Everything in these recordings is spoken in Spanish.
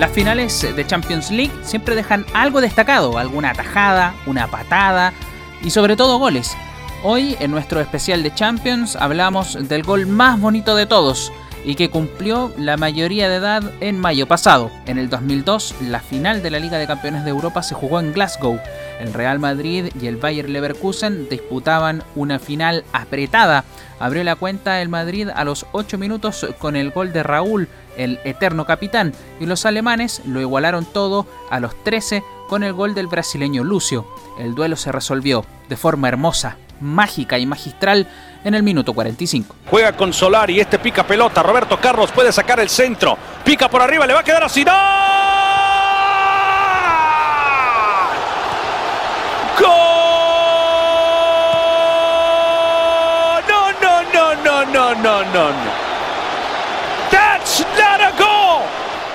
Las finales de Champions League siempre dejan algo destacado, alguna atajada, una patada y sobre todo goles. Hoy en nuestro especial de Champions hablamos del gol más bonito de todos y que cumplió la mayoría de edad en mayo pasado. En el 2002, la final de la Liga de Campeones de Europa se jugó en Glasgow. El Real Madrid y el Bayer Leverkusen disputaban una final apretada. Abrió la cuenta el Madrid a los 8 minutos con el gol de Raúl, el eterno capitán, y los alemanes lo igualaron todo a los 13 con el gol del brasileño Lucio. El duelo se resolvió de forma hermosa, mágica y magistral en el minuto 45. Juega con Solar y este pica pelota. Roberto Carlos puede sacar el centro. Pica por arriba, le va a quedar así. ¡No! ¡Gol! No, no, no, no, no, no, no. That's not a goal.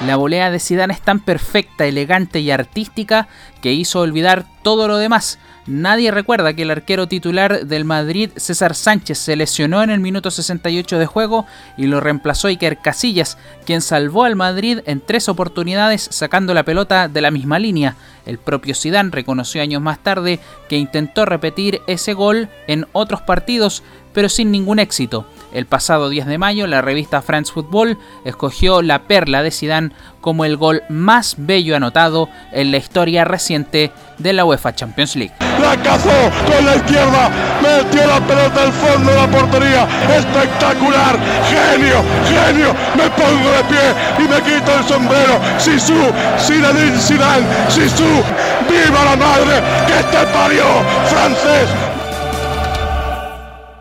La volea de Zidane es tan perfecta, elegante y artística que hizo olvidar todo lo demás. Nadie recuerda que el arquero titular del Madrid, César Sánchez, se lesionó en el minuto 68 de juego y lo reemplazó Iker Casillas, quien salvó al Madrid en tres oportunidades sacando la pelota de la misma línea. El propio Zidane reconoció años más tarde que intentó repetir ese gol en otros partidos, pero sin ningún éxito. El pasado 10 de mayo, la revista France Football escogió la perla de Zidane como el gol más bello anotado en la historia reciente de la UEFA Champions League. La cazó con la izquierda, metió la pelota al fondo de la portería, espectacular, genio, genio, me pongo de pie y me quito el sombrero, Sisu, Zinedine Zidane, Sisu, viva la madre que te parió, francés,